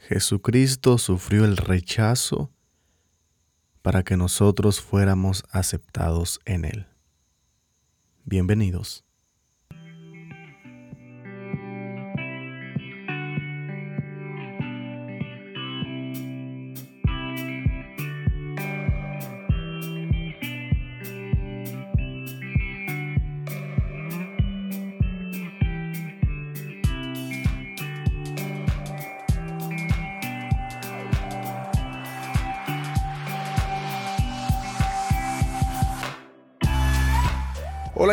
Jesucristo sufrió el rechazo para que nosotros fuéramos aceptados en Él. Bienvenidos.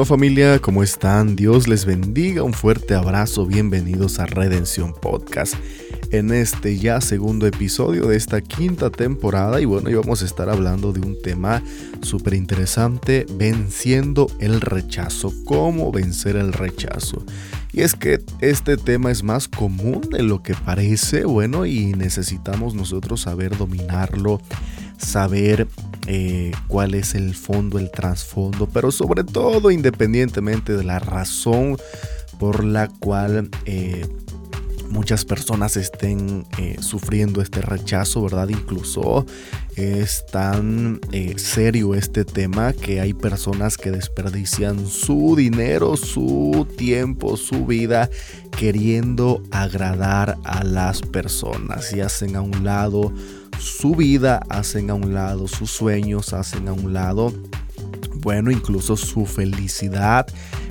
Hola familia, ¿cómo están? Dios les bendiga, un fuerte abrazo, bienvenidos a Redención Podcast. En este ya segundo episodio de esta quinta temporada y bueno, y vamos a estar hablando de un tema súper interesante, venciendo el rechazo, cómo vencer el rechazo. Y es que este tema es más común de lo que parece, bueno, y necesitamos nosotros saber dominarlo, saber eh, cuál es el fondo, el trasfondo, pero sobre todo independientemente de la razón por la cual eh, muchas personas estén eh, sufriendo este rechazo, ¿verdad? Incluso es tan serio este tema que hay personas que desperdician su dinero, su tiempo, su vida queriendo agradar a las personas y hacen a un lado su vida, hacen a un lado sus sueños, hacen a un lado, bueno, incluso su felicidad,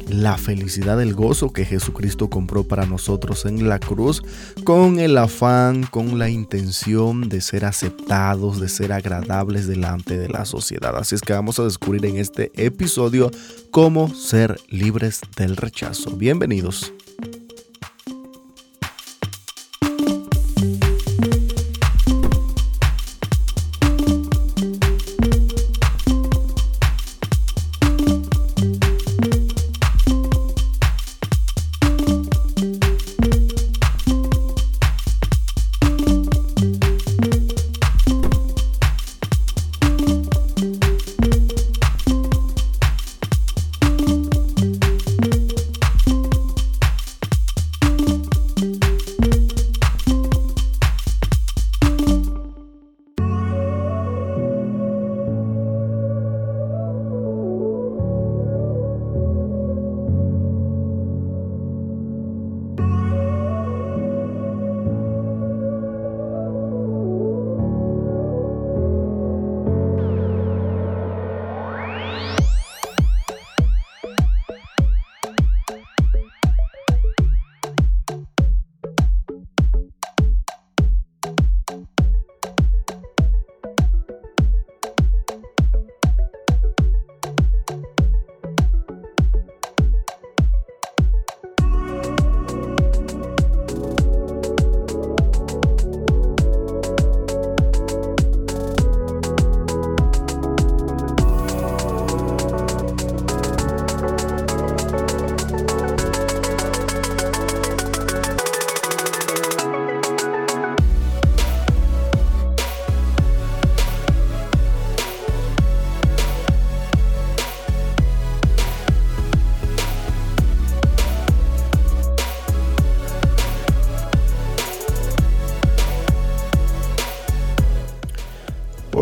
la felicidad, el gozo que Jesucristo compró para nosotros en la cruz, con el afán, con la intención de ser aceptados, de ser agradables delante de la sociedad. Así es que vamos a descubrir en este episodio cómo ser libres del rechazo. Bienvenidos.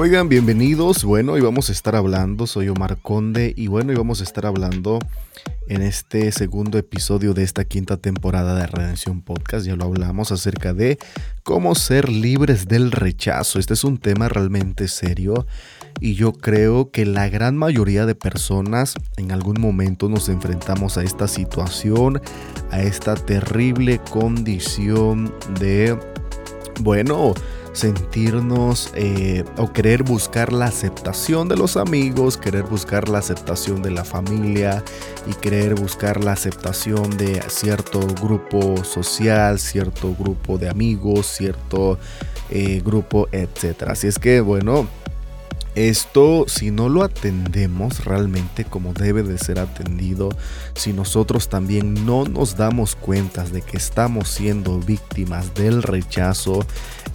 Bienvenidos. Bueno, y vamos a estar hablando, soy Omar Conde y bueno, y vamos a estar hablando en este segundo episodio de esta quinta temporada de Redención Podcast. Ya lo hablamos acerca de cómo ser libres del rechazo. Este es un tema realmente serio y yo creo que la gran mayoría de personas en algún momento nos enfrentamos a esta situación, a esta terrible condición de, bueno, sentirnos eh, o querer buscar la aceptación de los amigos, querer buscar la aceptación de la familia y querer buscar la aceptación de cierto grupo social, cierto grupo de amigos, cierto eh, grupo, etc. Así es que bueno, esto, si no lo atendemos realmente como debe de ser atendido, si nosotros también no nos damos cuenta de que estamos siendo víctimas del rechazo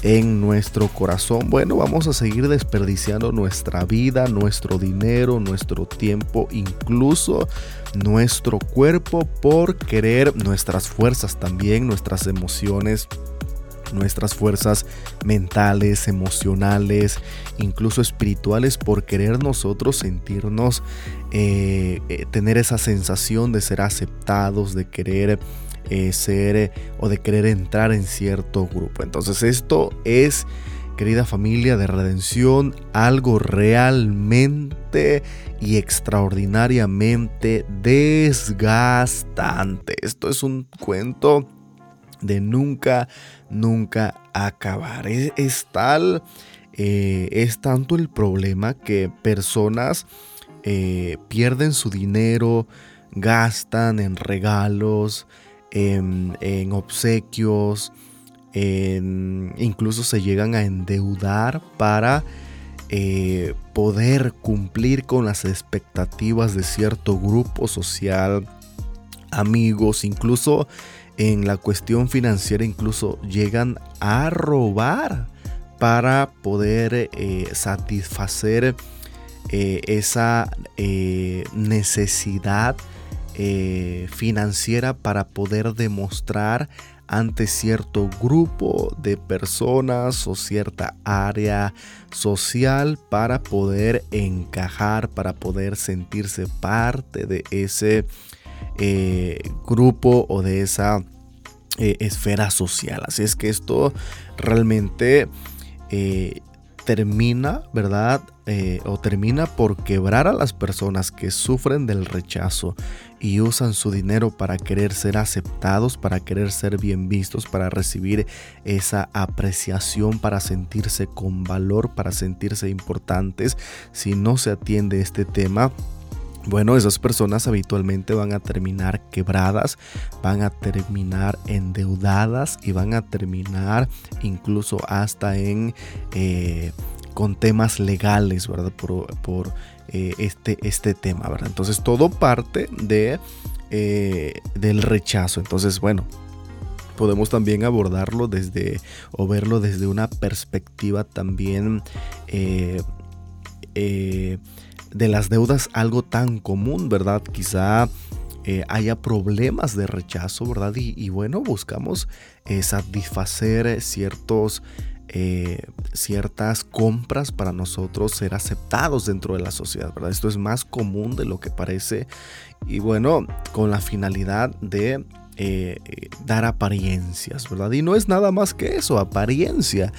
en nuestro corazón, bueno, vamos a seguir desperdiciando nuestra vida, nuestro dinero, nuestro tiempo, incluso nuestro cuerpo por querer nuestras fuerzas también, nuestras emociones nuestras fuerzas mentales, emocionales, incluso espirituales, por querer nosotros sentirnos, eh, eh, tener esa sensación de ser aceptados, de querer eh, ser o de querer entrar en cierto grupo. Entonces esto es, querida familia de redención, algo realmente y extraordinariamente desgastante. Esto es un cuento de nunca, nunca acabar. Es, tal, eh, es tanto el problema que personas eh, pierden su dinero, gastan en regalos, en, obsequios, incluso se llegan a endeudar para eh, poder cumplir con las expectativas de cierto grupo social, amigos, incluso en la cuestión financiera incluso llegan a robar para poder eh, satisfacer eh, esa eh, financiera para poder demostrar ante cierto grupo de personas o cierta área social para poder encajar, para poder sentirse parte de ese grupo o de esa eh, esfera social. Así es que esto realmente eh, termina, ¿verdad? Eh, o termina por quebrar a las personas que sufren del rechazo y usan su dinero para querer ser aceptados, para querer ser bien vistos, para recibir esa apreciación, para sentirse con valor, para sentirse importantes. Si no se atiende este tema, bueno, esas personas habitualmente van a terminar quebradas, van a terminar endeudadas y van a terminar incluso hasta en eh, con temas legales, ¿verdad? Por, eh, este, este tema, ¿verdad? Entonces todo parte de, eh, del rechazo. Entonces, bueno, podemos también abordarlo desde o verlo desde una perspectiva también de las deudas algo tan común, ¿verdad? Quizá eh, haya problemas de rechazo, ¿verdad? Y, bueno, buscamos eh, satisfacer ciertos, eh, ciertas compras para nosotros ser aceptados dentro de la sociedad, ¿verdad? Esto es más común de lo que parece y bueno, con la finalidad de dar apariencias, ¿verdad? Y no es nada más que eso, apariencia.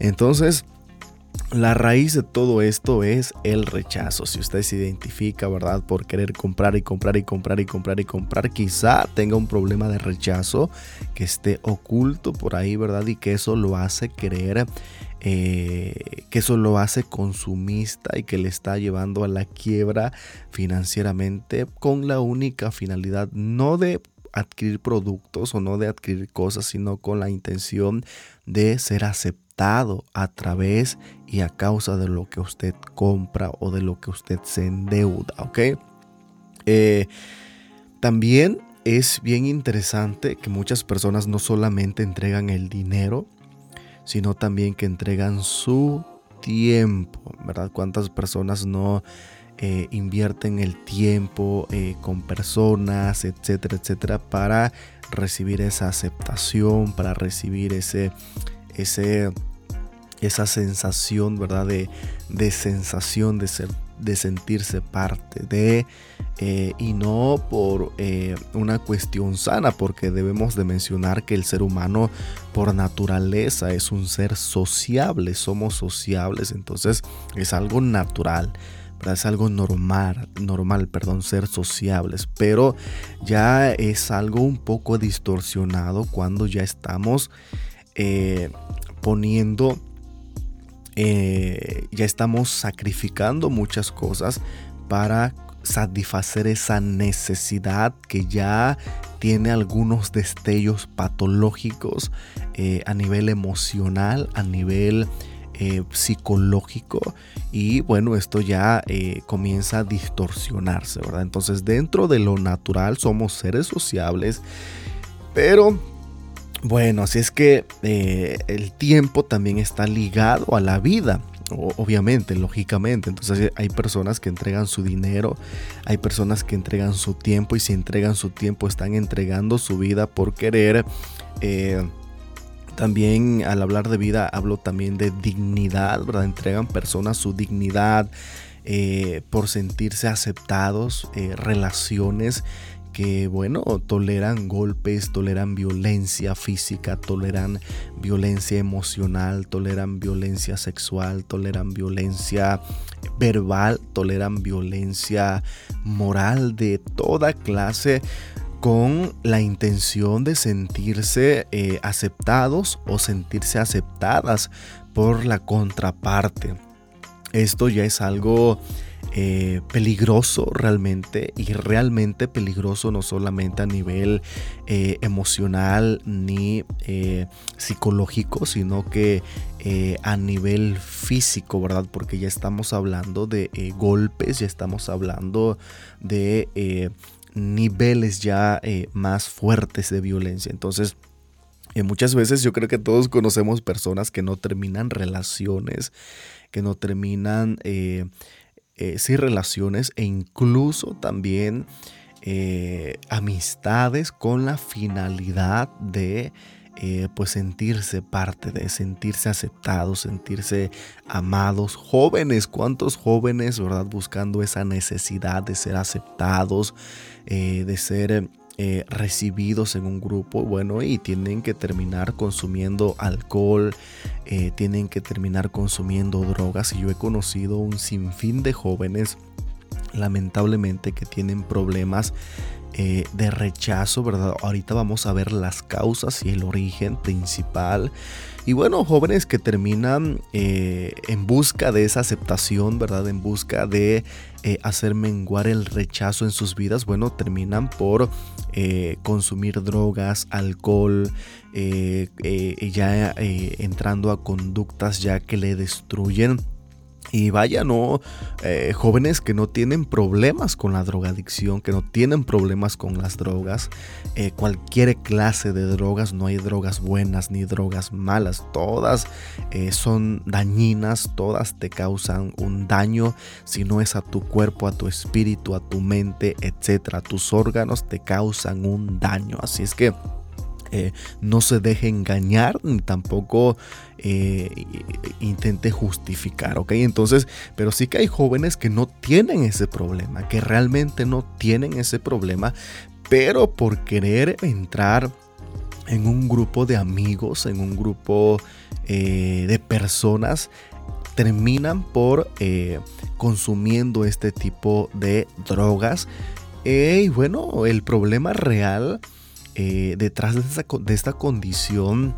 Entonces, la raíz de todo esto es el rechazo. Si usted se identifica, ¿verdad? Por querer comprar y comprar y comprar y comprar y comprar, quizá tenga un problema de rechazo que esté oculto por ahí, ¿verdad? Y que eso lo hace querer, eh, que eso lo hace consumista y que le está llevando a la quiebra financieramente con la única finalidad no de adquirir productos o no de adquirir cosas, sino con la intención de ser aceptado a través y a causa de lo que usted compra o de lo que usted se endeuda, ¿ok? Eh, también es bien interesante que muchas personas no solamente entregan el dinero, sino también que entregan su tiempo, ¿verdad? ¿Cuántas personas no eh, invierten el tiempo eh, con personas, etcétera, etcétera, para recibir esa aceptación, para recibir ese, ese esa sensación, ¿verdad? De, de sensación de ser de sentirse parte de eh, y no por eh, una cuestión sana porque debemos de mencionar que el ser humano por naturaleza es un ser sociable somos sociables entonces es algo natural es algo normal normal perdón ser sociables pero ya es algo un poco distorsionado cuando ya estamos eh, poniendo eh, ya estamos sacrificando muchas cosas para satisfacer esa necesidad que ya tiene algunos destellos patológicos eh, a nivel emocional, a nivel eh, psicológico y bueno, esto ya comienza a distorsionarse, ¿verdad? Entonces dentro de lo natural somos seres sociables, pero bueno, así es que el tiempo también está ligado a la vida obviamente, lógicamente. Entonces hay personas que entregan su dinero, hay personas que entregan su tiempo y si entregan su tiempo están entregando su vida por querer. Eh, también al hablar de vida hablo también de dignidad, ¿verdad? Entregan personas su dignidad eh, por sentirse aceptados, eh, relaciones que, bueno, toleran golpes, toleran violencia física, toleran violencia emocional, toleran violencia sexual, toleran violencia verbal, toleran violencia moral de toda clase con la intención de sentirse eh, aceptados o sentirse aceptadas por la contraparte. Esto ya es algo eh, peligroso realmente y realmente peligroso no solamente a nivel eh, emocional ni eh, psicológico, sino que a nivel físico, ¿verdad? Porque ya estamos hablando de golpes, ya estamos hablando de niveles ya más fuertes de violencia. Entonces, muchas veces yo creo que todos conocemos personas que no terminan relaciones, que no terminan eh, relaciones e incluso también eh, amistades con la finalidad de eh, pues sentirse parte de, sentirse aceptados, sentirse amados. Jóvenes, ¿cuántos jóvenes, verdad? Buscando esa necesidad de ser aceptados, de ser eh, recibidos en un grupo, bueno, y tienen que terminar consumiendo alcohol, eh, tienen que terminar consumiendo drogas. Y yo he conocido un sinfín de jóvenes, lamentablemente, que tienen problemas eh, de rechazo, ¿verdad? Ahorita vamos a ver las causas y el origen principal. Y bueno, jóvenes que terminan en busca de esa aceptación, ¿verdad? En busca de eh, hacer menguar el rechazo en sus vidas, bueno, terminan por consumir drogas, alcohol, ya entrando a conductas ya que le destruyen y vaya, no, eh, jóvenes que no tienen problemas con la drogadicción, que no tienen problemas con las drogas, eh, cualquier clase de drogas, no hay drogas buenas ni drogas malas, todas eh, son dañinas, todas te causan un daño, si no es a tu cuerpo, a tu espíritu, a tu mente, etcétera, tus órganos te causan un daño, así es que eh, no se deje engañar ni tampoco eh, intente justificar, ¿ok? Entonces, pero sí que hay jóvenes que no tienen ese problema, que realmente no tienen ese problema, pero por querer entrar en un grupo de amigos, en un grupo eh, de personas, terminan por consumiendo este tipo de drogas. y bueno, el problema real eh, detrás de esta, condición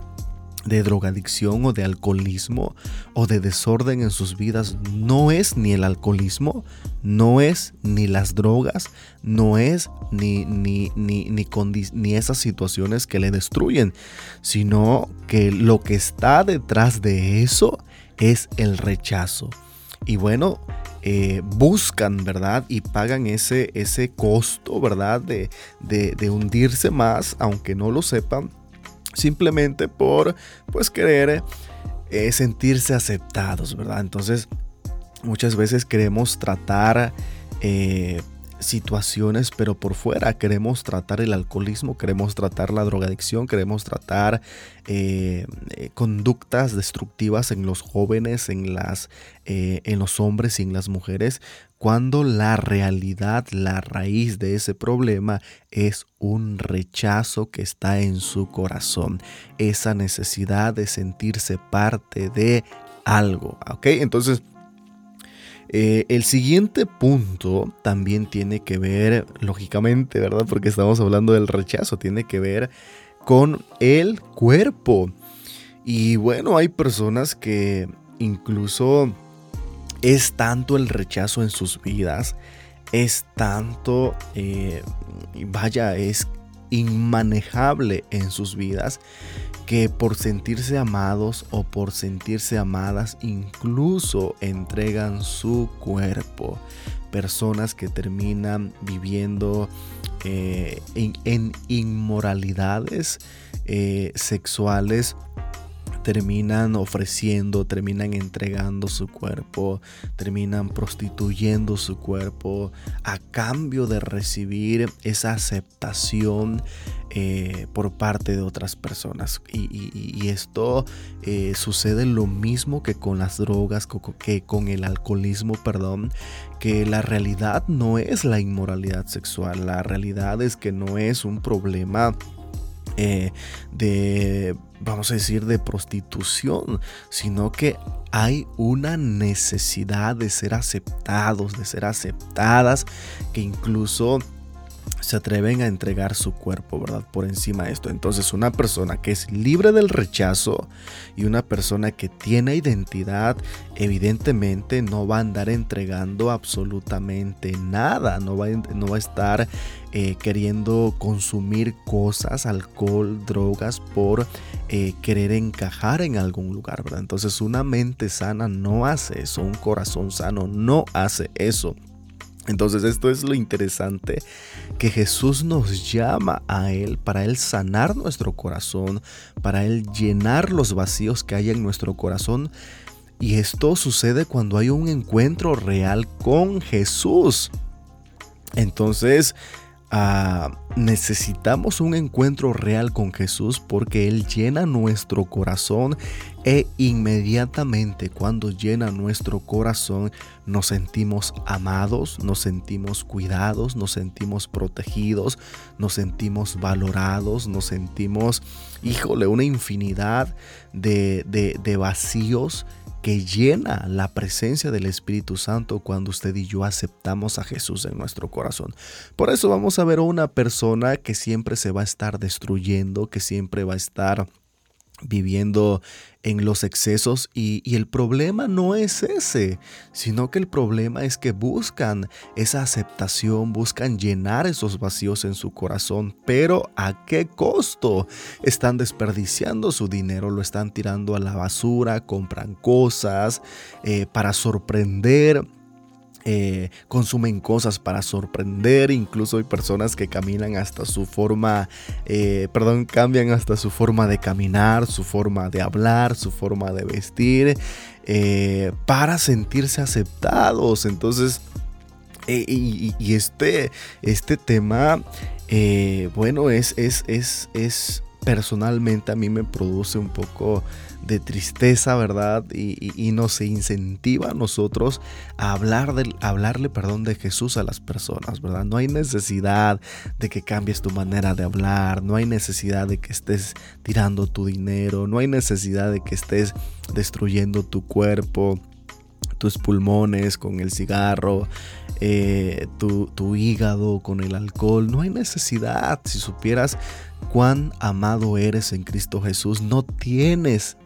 de drogadicción o de alcoholismo o de desorden en sus vidas no es ni el alcoholismo, no es ni las drogas, no es ni, ni, ni, ni, esas situaciones que le destruyen, sino que lo que está detrás de eso es el rechazo. Y bueno, eh, buscan, ¿verdad? Y pagan ese, ese costo, ¿verdad? De, de, hundirse más, aunque no lo sepan, simplemente por, pues, querer eh, sentirse aceptados, ¿verdad? Entonces, muchas veces queremos tratar... Eh, situaciones, pero por fuera queremos tratar el alcoholismo, queremos tratar la drogadicción, queremos tratar eh, eh, conductas destructivas en los jóvenes, en, las, eh, en los hombres y en las mujeres, cuando la realidad, la raíz de ese problema es un rechazo que está en su corazón, esa necesidad de sentirse parte de algo, ¿ok? Entonces, eh, el siguiente punto también tiene que ver, lógicamente, ¿verdad? Porque estamos hablando del rechazo, tiene que ver con el cuerpo. Y bueno, hay personas que incluso es tanto el rechazo en sus vidas, es tanto, eh, vaya, es inmanejable en sus vidas que por sentirse amados o por sentirse amadas incluso entregan su cuerpo. Personas que terminan viviendo eh, en, inmoralidades eh, sexuales terminan ofreciendo, terminan entregando su cuerpo, terminan prostituyendo su cuerpo a cambio de recibir esa aceptación eh, por parte de otras personas. Y, esto eh, sucede lo mismo que con las drogas, que con el alcoholismo, perdón, que la realidad no es la inmoralidad sexual, la realidad es que no es un problema eh, de, vamos a decir, de prostitución, sino que hay una necesidad de ser aceptados, de ser aceptadas, que incluso se atreven a entregar su cuerpo, ¿verdad? Por encima de esto. Entonces una persona que es libre del rechazo y una persona que tiene identidad, evidentemente no va a andar entregando absolutamente nada, no va, no va a estar eh, queriendo consumir cosas, alcohol, drogas por eh, querer encajar en algún lugar, ¿verdad? Entonces una mente sana no hace eso, un corazón sano no hace eso. Entonces esto es lo interesante, que Jesús nos llama a Él para Él sanar nuestro corazón, para Él llenar los vacíos que hay en nuestro corazón. Y esto sucede cuando hay un encuentro real con Jesús. Entonces, Necesitamos un encuentro real con Jesús porque Él llena nuestro corazón e inmediatamente cuando llena nuestro corazón nos sentimos amados, nos sentimos cuidados, nos sentimos protegidos, nos sentimos valorados, nos sentimos, híjole, una infinidad de, de vacíos que llena la presencia del Espíritu Santo cuando usted y yo aceptamos a Jesús en nuestro corazón. Por eso vamos a ver a una persona que siempre se va a estar destruyendo, que siempre va a estar viviendo en los excesos y, el problema no es ese, sino que el problema es que buscan esa aceptación, buscan llenar esos vacíos en su corazón, pero ¿a qué costo? Están desperdiciando su dinero, lo están tirando a la basura, compran cosas eh, para sorprender eh, consumen cosas para sorprender, incluso hay personas que caminan hasta su forma, eh, perdón, cambian hasta su forma de caminar, su forma de hablar, su forma de vestir, eh, para sentirse aceptados. Entonces, y, este, este tema, bueno, es, es, es, es personalmente a mí me produce un poco de tristeza, ¿verdad? Y, nos incentiva a nosotros a hablar de, hablarle, perdón, de Jesús a las personas, ¿verdad? No hay necesidad de que cambies tu manera de hablar, no hay necesidad de que estés tirando tu dinero, no hay necesidad de que estés destruyendo tu cuerpo tus pulmones con el cigarro, eh, tu, hígado con el alcohol. No hay necesidad. Si supieras cuán amado eres en Cristo Jesús, no tienes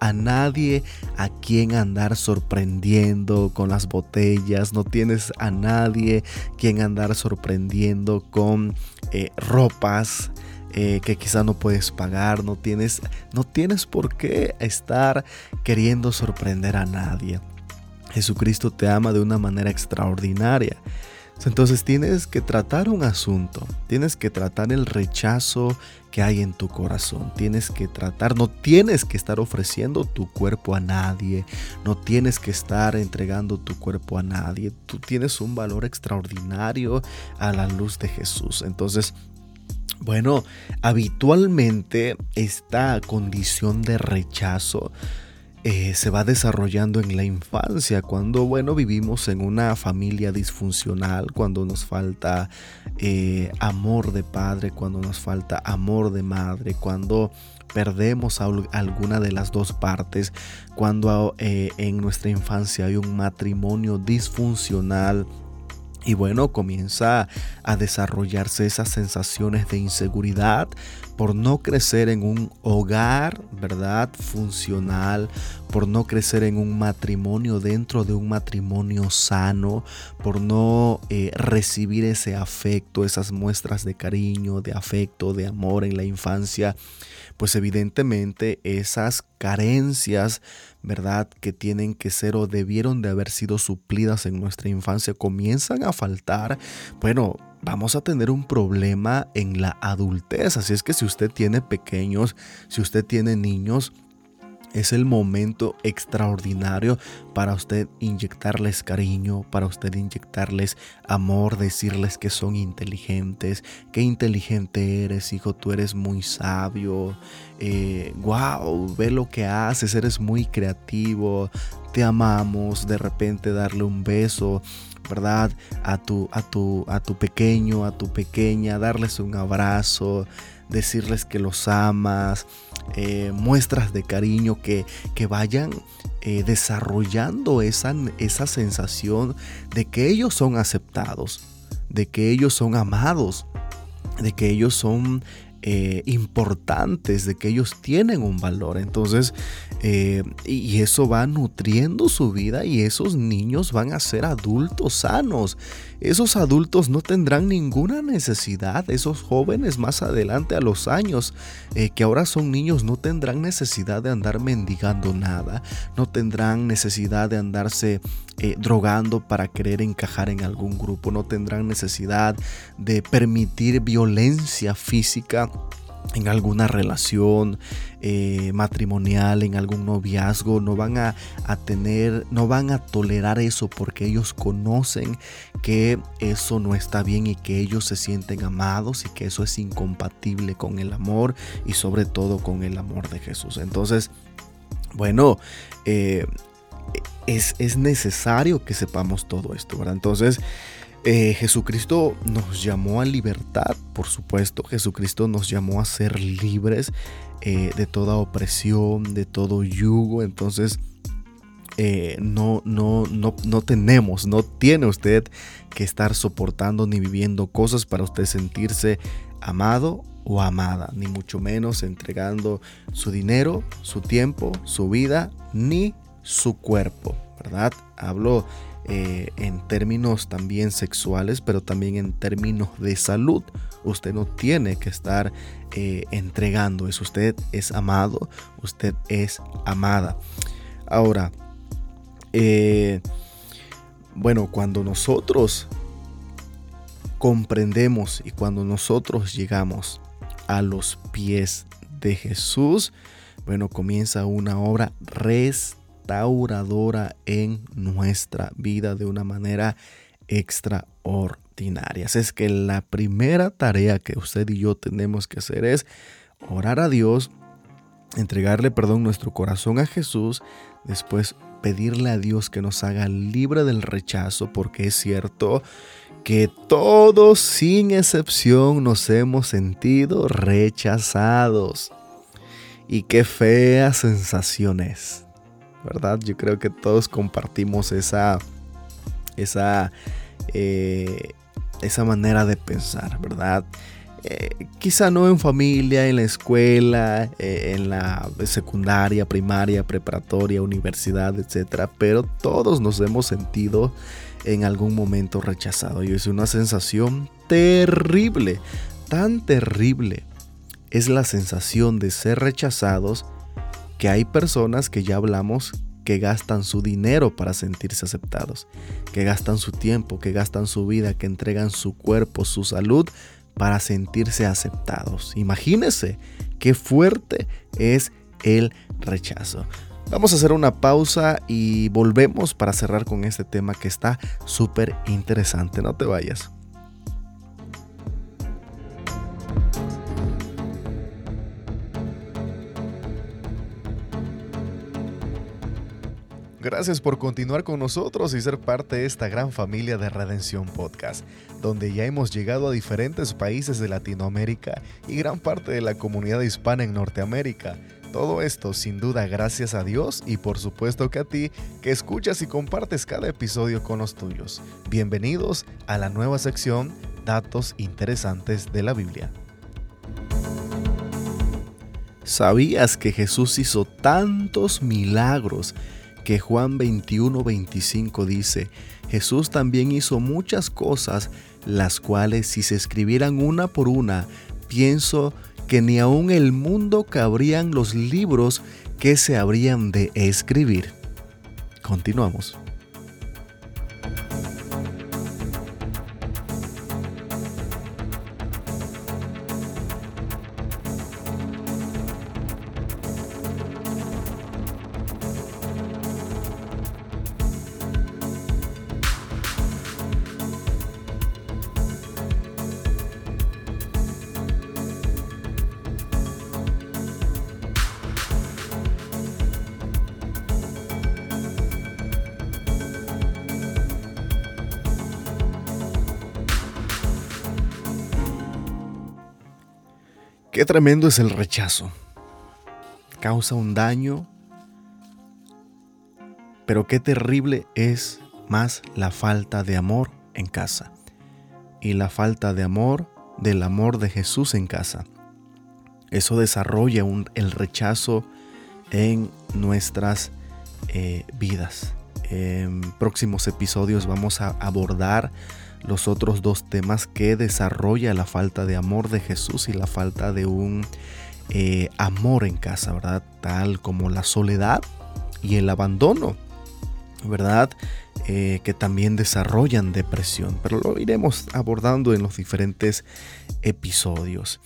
a nadie a quien andar sorprendiendo con las botellas, no tienes a nadie quien andar sorprendiendo con eh, ropas. Eh, que quizá no puedes pagar, no tienes, no tienes por qué estar queriendo sorprender a nadie. Jesucristo te ama de una manera extraordinaria. Entonces tienes que tratar un asunto, tienes que tratar el rechazo que hay en tu corazón, tienes que tratar, no tienes que estar ofreciendo tu cuerpo a nadie, no tienes que estar entregando tu cuerpo a nadie, tú tienes un valor extraordinario a la luz de Jesús. Entonces, bueno, habitualmente esta condición de rechazo eh, se va desarrollando en la infancia, cuando, bueno, vivimos en una familia disfuncional, cuando nos falta eh, amor de padre, cuando nos falta amor de madre, cuando perdemos alguna de las dos partes, cuando eh, en nuestra infancia hay un matrimonio disfuncional, y bueno, comienza a desarrollarse esas sensaciones de inseguridad por no crecer en un hogar, ¿verdad? Funcional, por no crecer en un matrimonio dentro de un matrimonio sano, por no eh, recibir ese afecto, esas muestras de cariño, de afecto, de amor en la infancia, pues evidentemente esas carencias, ¿verdad? Que tienen que ser o debieron de haber sido suplidas en nuestra infancia comienzan a faltar. Bueno, vamos a tener un problema en la adultez. Así es que si usted tiene pequeños, si usted tiene niños, es el momento extraordinario para usted inyectarles cariño, para usted inyectarles amor, decirles que son inteligentes, qué inteligente eres, hijo, tú eres muy sabio, wow, eh, ve lo que haces, eres muy creativo, te amamos, de repente darle un beso, ¿verdad? A tu, a tu, a tu pequeño, a tu pequeña, darles un abrazo, decirles que los amas, eh, muestras de cariño que, que vayan eh, desarrollando esa, esa sensación de que ellos son aceptados, de que ellos son amados, de que ellos son eh, importantes, de que ellos tienen un valor. Entonces, eh, y eso va nutriendo su vida y esos niños van a ser adultos sanos. Esos adultos no tendrán ninguna necesidad, esos jóvenes más adelante a los años, eh, que ahora son niños, no tendrán necesidad de andar mendigando nada, no tendrán necesidad de andarse drogando para querer encajar en algún grupo, no tendrán necesidad de permitir violencia física en alguna relación eh, matrimonial, en algún noviazgo, no van a, tener, no van a tolerar eso porque ellos conocen que eso no está bien y que ellos se sienten amados y que eso es incompatible con el amor y sobre todo con el amor de Jesús. Entonces, bueno, eh, es, es necesario que sepamos todo esto, ¿verdad? Entonces, eh, Jesucristo nos llamó a libertad, por supuesto. Jesucristo nos llamó a ser libres eh, de toda opresión, de todo yugo. Entonces, eh, no, no, no, no tenemos, no tiene usted que estar soportando ni viviendo cosas para usted sentirse amado o amada, ni mucho menos entregando su dinero, su tiempo, su vida, ni su cuerpo, ¿verdad? Hablo eh, en términos también sexuales, pero también en términos de salud. Usted no tiene que estar eh, entregando eso. Usted es amado, usted es amada. Ahora, eh, bueno, cuando nosotros comprendemos y cuando nosotros llegamos a los pies de Jesús, bueno, comienza una obra restaurada en nuestra vida de una manera extraordinaria. es que la primera tarea que usted y yo tenemos que hacer es orar a Dios, entregarle perdón nuestro corazón a Jesús, después pedirle a Dios que nos haga libre del rechazo, porque es cierto que todos sin excepción nos hemos sentido rechazados. Y qué fea sensación es ¿verdad? Yo creo que todos compartimos esa, esa, eh, esa manera de pensar, ¿verdad? Eh, quizá no en familia, en la escuela, eh, en la secundaria, primaria, preparatoria, universidad, etcétera, pero todos nos hemos sentido en algún momento rechazado y es una sensación terrible, tan terrible es la sensación de ser rechazados que hay personas que ya hablamos que gastan su dinero para sentirse aceptados, que gastan su tiempo, que gastan su vida, que entregan su cuerpo, su salud para sentirse aceptados. Imagínese qué fuerte es el rechazo. Vamos a hacer una pausa y volvemos para cerrar con este tema que está súper interesante. No te vayas. Gracias por continuar con nosotros y ser parte de esta gran familia de Redención Podcast, donde ya hemos llegado a diferentes países de Latinoamérica y gran parte de la comunidad hispana en Norteamérica. Todo esto sin duda gracias a Dios y por supuesto que a ti que escuchas y compartes cada episodio con los tuyos. Bienvenidos a la nueva sección Datos Interesantes de la Biblia. ¿Sabías que Jesús hizo tantos milagros que Juan 21, 25 dice, Jesús también hizo muchas cosas, las cuales si se escribieran una por una, pienso que ni aun el mundo cabrían los libros que se habrían de escribir. Continuamos. Tremendo es el rechazo. Causa un daño, pero qué terrible es más la falta de amor en casa y la falta de amor del amor de Jesús en casa. Eso desarrolla el rechazo en nuestras eh, vidas. En próximos episodios vamos a abordar los otros dos temas que desarrolla la falta de amor de Jesús y la falta de un eh, amor en casa, ¿verdad? Tal como la soledad y el abandono, ¿verdad? Eh, que también desarrollan depresión, pero lo iremos abordando en los diferentes episodios.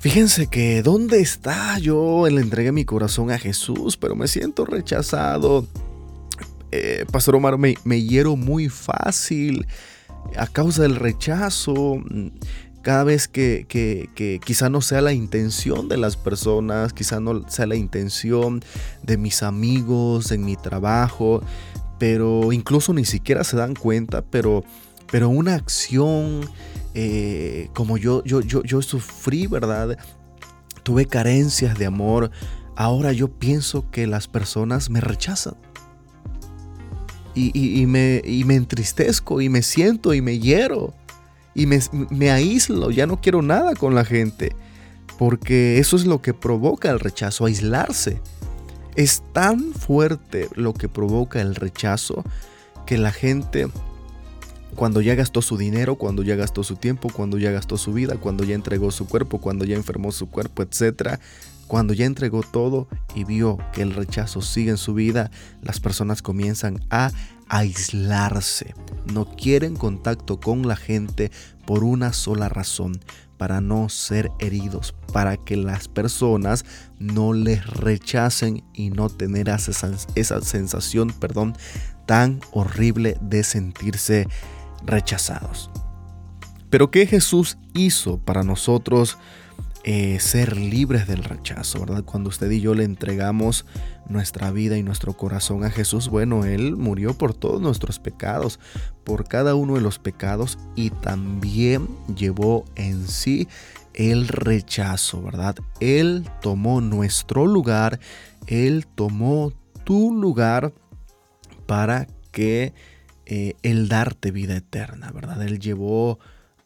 Fíjense que ¿dónde está? Yo le entregué mi corazón a Jesús, pero me siento rechazado. Eh, Pastor Omar, me, me hiero muy fácil a causa del rechazo, mm, cada vez que, que, quizá no sea la intención de las personas, quizá no sea la intención de mis amigos, en mi trabajo, pero incluso ni siquiera se dan cuenta, pero, pero una acción eh, como yo, yo, yo, yo sufrí, ¿verdad? Tuve carencias de amor, ahora yo pienso que las personas me rechazan y, me, me, entristezco y me siento y me hiero y me, me aíslo, ya no quiero nada con la gente, porque eso es lo que provoca el rechazo, aislarse. Es tan fuerte lo que provoca el rechazo que la gente cuando ya gastó su dinero, cuando ya gastó su tiempo, cuando ya gastó su vida, cuando ya entregó su cuerpo, cuando ya enfermó su cuerpo, etc., cuando ya entregó todo y vio que el rechazo sigue en su vida, las personas comienzan a aislarse. No quieren contacto con la gente por una sola razón, para no ser heridos, para que las personas no les rechacen y no tener esa, sensación, perdón, tan horrible de sentirse rechazados. Pero ¿qué Jesús hizo para nosotros eh, ser libres del rechazo, ¿verdad? Cuando usted y yo le entregamos nuestra vida y nuestro corazón a Jesús, bueno, Él murió por todos nuestros pecados, por cada uno de los pecados y también llevó en sí el rechazo, ¿verdad? Él tomó nuestro lugar, Él tomó tu lugar para que eh, Él darte vida eterna, ¿verdad? Él llevó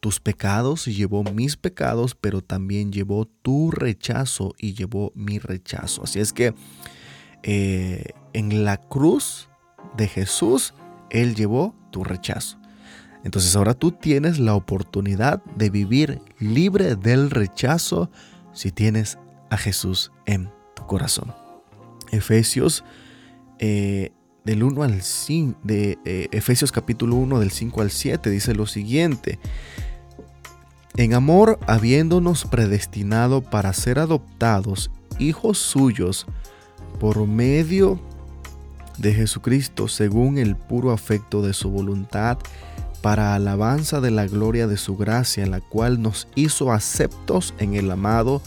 tus pecados y llevó mis pecados, pero también llevó tu rechazo y llevó mi rechazo. Así es que eh, en la cruz de Jesús, Él llevó tu rechazo. Entonces ahora tú tienes la oportunidad de vivir libre del rechazo si tienes a Jesús en tu corazón. Efesios eh, del 1 al 5, de eh, Efesios capítulo 1 del 5 al 7 dice lo siguiente. En amor, habiéndonos predestinado para ser adoptados hijos suyos por medio de Jesucristo, según el puro afecto de su voluntad, para alabanza de la gloria de su gracia, la cual nos hizo aceptos en el amado,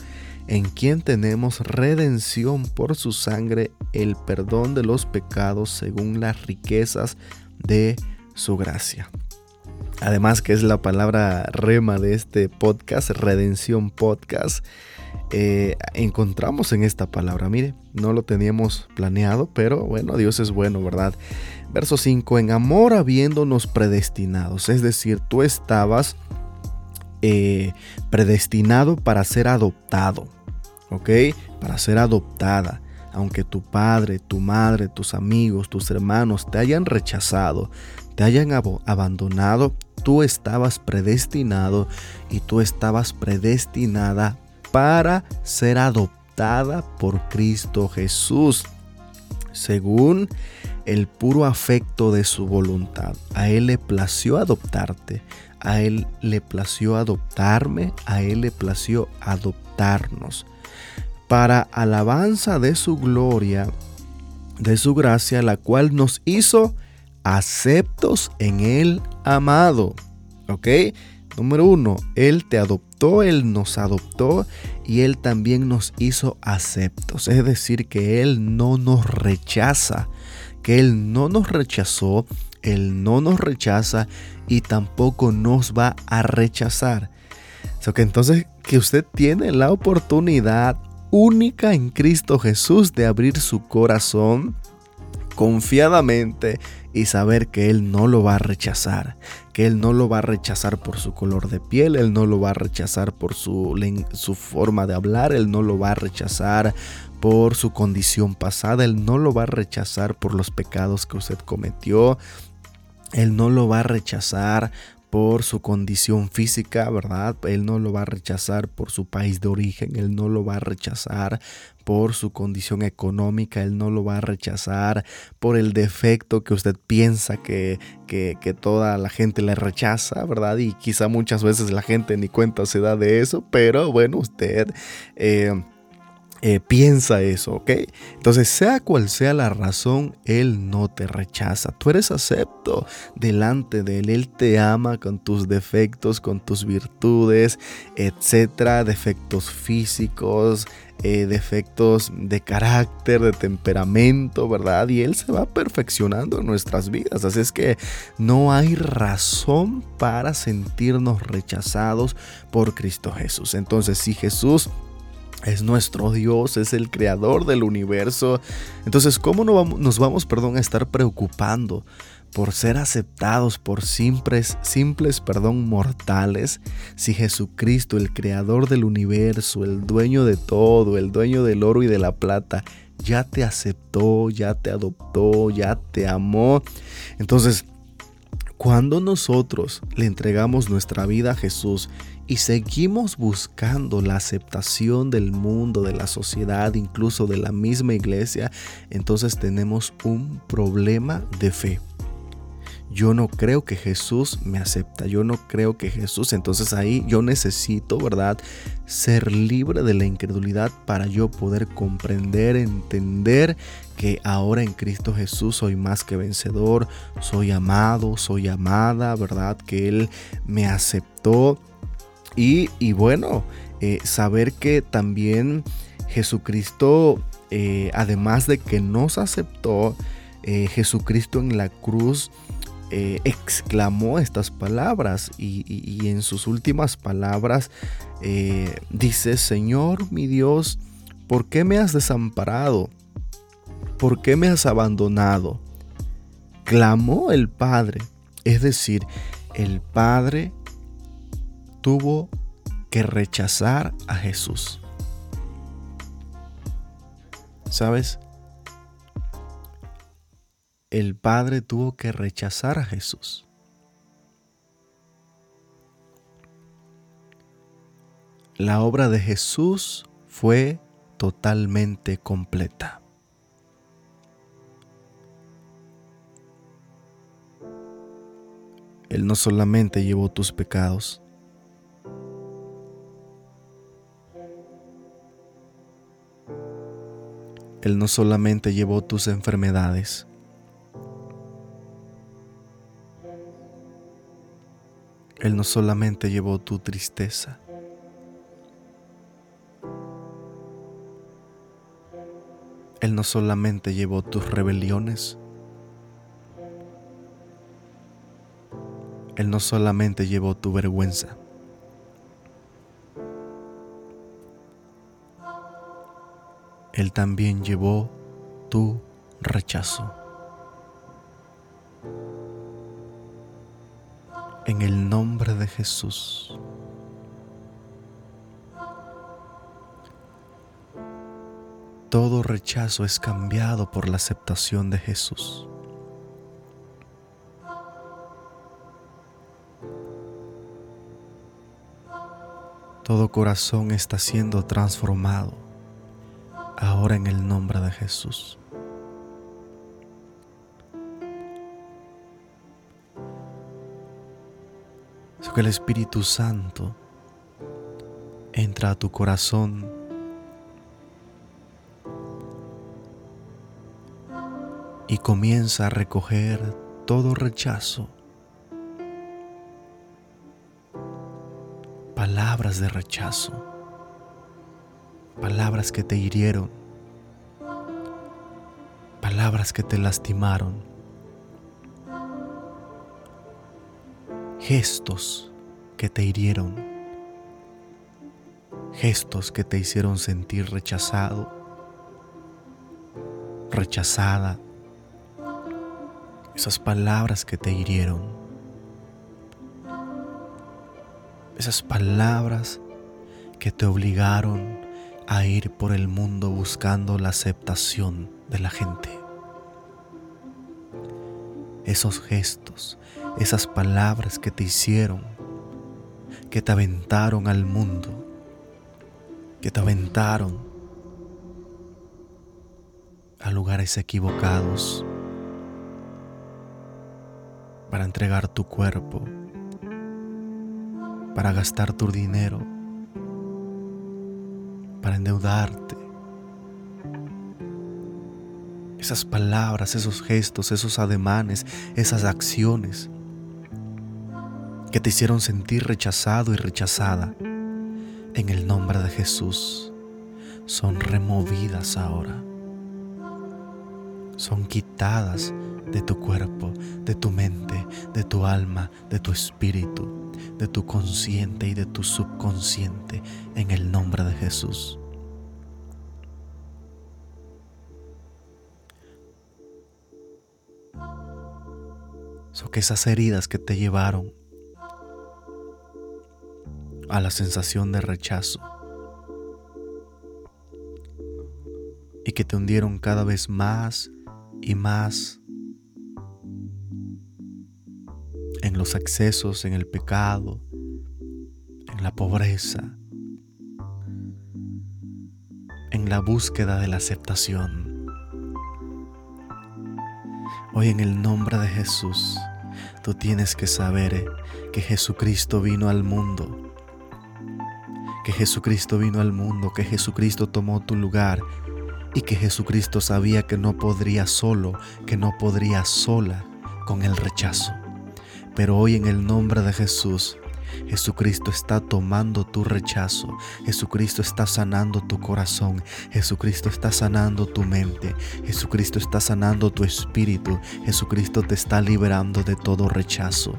en quien tenemos redención por su sangre, el perdón de los pecados según las riquezas de su gracia además que es la palabra rema de este podcast, redención podcast, eh, encontramos en esta palabra. Mire, no lo teníamos planeado, pero bueno, Dios es bueno, ¿verdad? Verso 5, en amor habiéndonos predestinados, es decir, tú estabas eh, predestinado para ser adoptado. ¿ok? Para ser adoptada. Aunque tu padre, tu madre, tus amigos, tus hermanos te hayan rechazado, te hayan abandonado, tú estabas predestinado y tú estabas predestinada para ser adoptada por Cristo Jesús, según el puro afecto de su voluntad. A Él le plació adoptarte, a Él le plació adoptarme, a Él le plació adoptarnos para alabanza de su gloria, de su gracia, la cual nos hizo aceptos en el amado. ¿Ok? Número uno, Él te adoptó, Él nos adoptó y Él también nos hizo aceptos. Es decir, que Él no nos rechaza, que Él no nos rechazó, Él no nos rechaza y tampoco nos va a rechazar. So que entonces que usted tiene la oportunidad única en Cristo Jesús de abrir su corazón confiadamente y saber que Él no lo va a rechazar, que Él no lo va a rechazar por su color de piel, Él no lo va a rechazar por su, su forma de hablar, Él no lo va a rechazar por su condición pasada, Él no lo va a rechazar por los pecados que usted cometió, Él no lo va a rechazar por su condición física, ¿verdad? Él no lo va a rechazar por su país de origen, él no lo va a rechazar por su condición económica, él no lo va a rechazar por el defecto que usted piensa que, que, toda la gente le rechaza, ¿verdad? Y quizá muchas veces la gente ni cuenta se da de eso, pero bueno, usted... Eh, eh, piensa eso, ¿ok? Entonces, sea cual sea la razón, Él no te rechaza. Tú eres acepto delante de Él. Él te ama con tus defectos, con tus virtudes, etcétera, defectos físicos, eh, defectos de carácter, de temperamento, ¿verdad? Y Él se va perfeccionando en nuestras vidas. Así es que no hay razón para sentirnos rechazados por Cristo Jesús. Entonces, si Jesús es nuestro Dios, es el creador del universo. Entonces, ¿cómo no vamos, nos vamos perdón, a estar preocupando por ser aceptados por simples, simples perdón, mortales si Jesucristo, el creador del universo, el dueño de todo, el dueño del oro y de la plata, ya te aceptó, ya te adoptó, ya te amó? Entonces, cuando nosotros le entregamos nuestra vida a Jesús y seguimos buscando la aceptación del mundo, de la sociedad, incluso de la misma iglesia, entonces tenemos un problema de fe. Yo no creo que Jesús me acepta, yo no creo que Jesús, entonces ahí yo necesito, ¿verdad? Ser libre de la incredulidad para yo poder comprender, entender que ahora en Cristo Jesús soy más que vencedor, soy amado, soy amada, ¿verdad? Que Él me aceptó y, bueno, eh, saber que también Jesucristo, eh, además de que nos aceptó, eh, Jesucristo en la cruz exclamó estas palabras y, y, en sus últimas palabras dice, Señor mi Dios, ¿por qué me has desamparado? ¿Por qué me has abandonado? Clamó el Padre, es decir, el Padre tuvo que rechazar a Jesús. ¿Sabes? El Padre tuvo que rechazar a Jesús. La obra de Jesús fue totalmente completa. Él no solamente llevó tus pecados, Él no solamente llevó tus enfermedades, Él no solamente llevó tu tristeza, Él no solamente llevó tus rebeliones, Él no solamente llevó tu vergüenza, Él también llevó tu rechazo. En el nombre de Jesús. todo rechazo es cambiado por la aceptación de Jesús. Todo corazón está siendo transformado ahora en el nombre de Jesús. que el Espíritu Santo entra a tu corazón. Y comienza a recoger todo rechazo, palabras de rechazo, palabras que te hirieron, palabras que te lastimaron gestos que te hirieron, gestos que te hicieron sentir rechazado, rechazada, esas palabras que te hirieron, esas palabras que te obligaron a ir por el mundo buscando la aceptación de la gente. Esos gestos, esas palabras que te hicieron, que te aventaron al mundo, que te aventaron a lugares equivocados para entregar tu cuerpo, para gastar tu dinero, para endeudarte. Esas palabras, esos gestos, esos ademanes, esas acciones que te hicieron sentir rechazado y rechazada, en el nombre de Jesús, son removidas ahora. Son quitadas de tu cuerpo, de tu mente, de tu alma, de tu espíritu, de tu consciente y de tu subconsciente, en el nombre de Jesús. So que esas heridas que te llevaron a la sensación de rechazo y que te hundieron cada vez más y más en los excesos, en el pecado, en la pobreza, en la búsqueda de la aceptación. Hoy en el nombre de Jesús, tú tienes que saber que Jesucristo vino al mundo que Jesucristo vino al mundo, que Jesucristo tomó tu lugar y que Jesucristo sabía que no podría solo, que no podría sola con el rechazo. Pero hoy en el nombre de Jesús, Jesucristo está tomando tu rechazo. Jesucristo está sanando tu corazón. Jesucristo está sanando tu mente. Jesucristo está sanando tu espíritu. Jesucristo te está liberando de todo rechazo.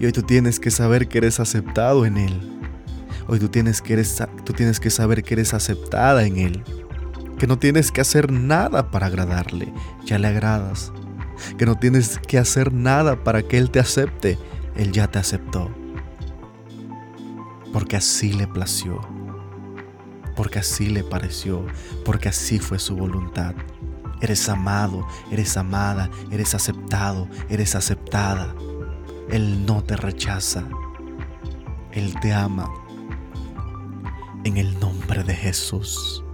Y hoy tú tienes que saber que eres aceptado en Él. Hoy tú tienes que, eres, tú tienes que saber que eres aceptada en Él. Que no tienes que hacer nada para agradarle. Ya le agradas. Que no tienes que hacer nada para que Él te acepte. Él ya te aceptó. Porque así le plació. Porque así le pareció. Porque así fue su voluntad. Eres amado, eres amada, eres aceptado, eres aceptada. Él no te rechaza. Él te ama. En el nombre de Jesús.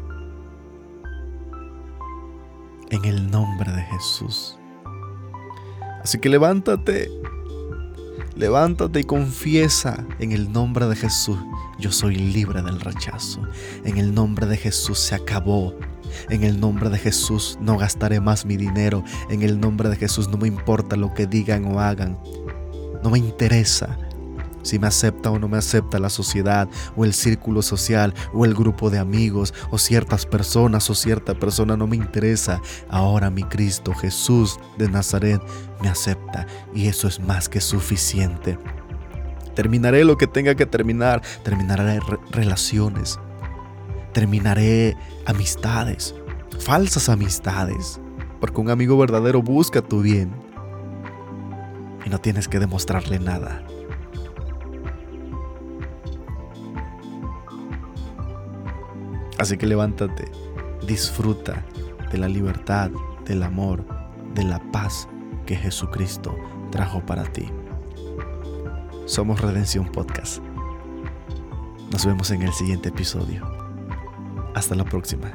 En el nombre de Jesús. Así que levántate. Levántate y confiesa en el nombre de Jesús. Yo soy libre del rechazo. En el nombre de Jesús se acabó. En el nombre de Jesús no gastaré más mi dinero. En el nombre de Jesús no me importa lo que digan o hagan. No me interesa si me acepta o no me acepta la sociedad o el círculo social o el grupo de amigos o ciertas personas o cierta persona, no me interesa. Ahora mi Cristo Jesús de Nazaret me acepta y eso es más que suficiente. Terminaré lo que tenga que terminar, terminaré relaciones, terminaré amistades, falsas amistades, porque un amigo verdadero busca tu bien y no tienes que demostrarle nada. Así que levántate, disfruta de la libertad, del amor, de la paz que Jesucristo trajo para ti. Somos Redención Podcast. Nos vemos en el siguiente episodio. Hasta la próxima.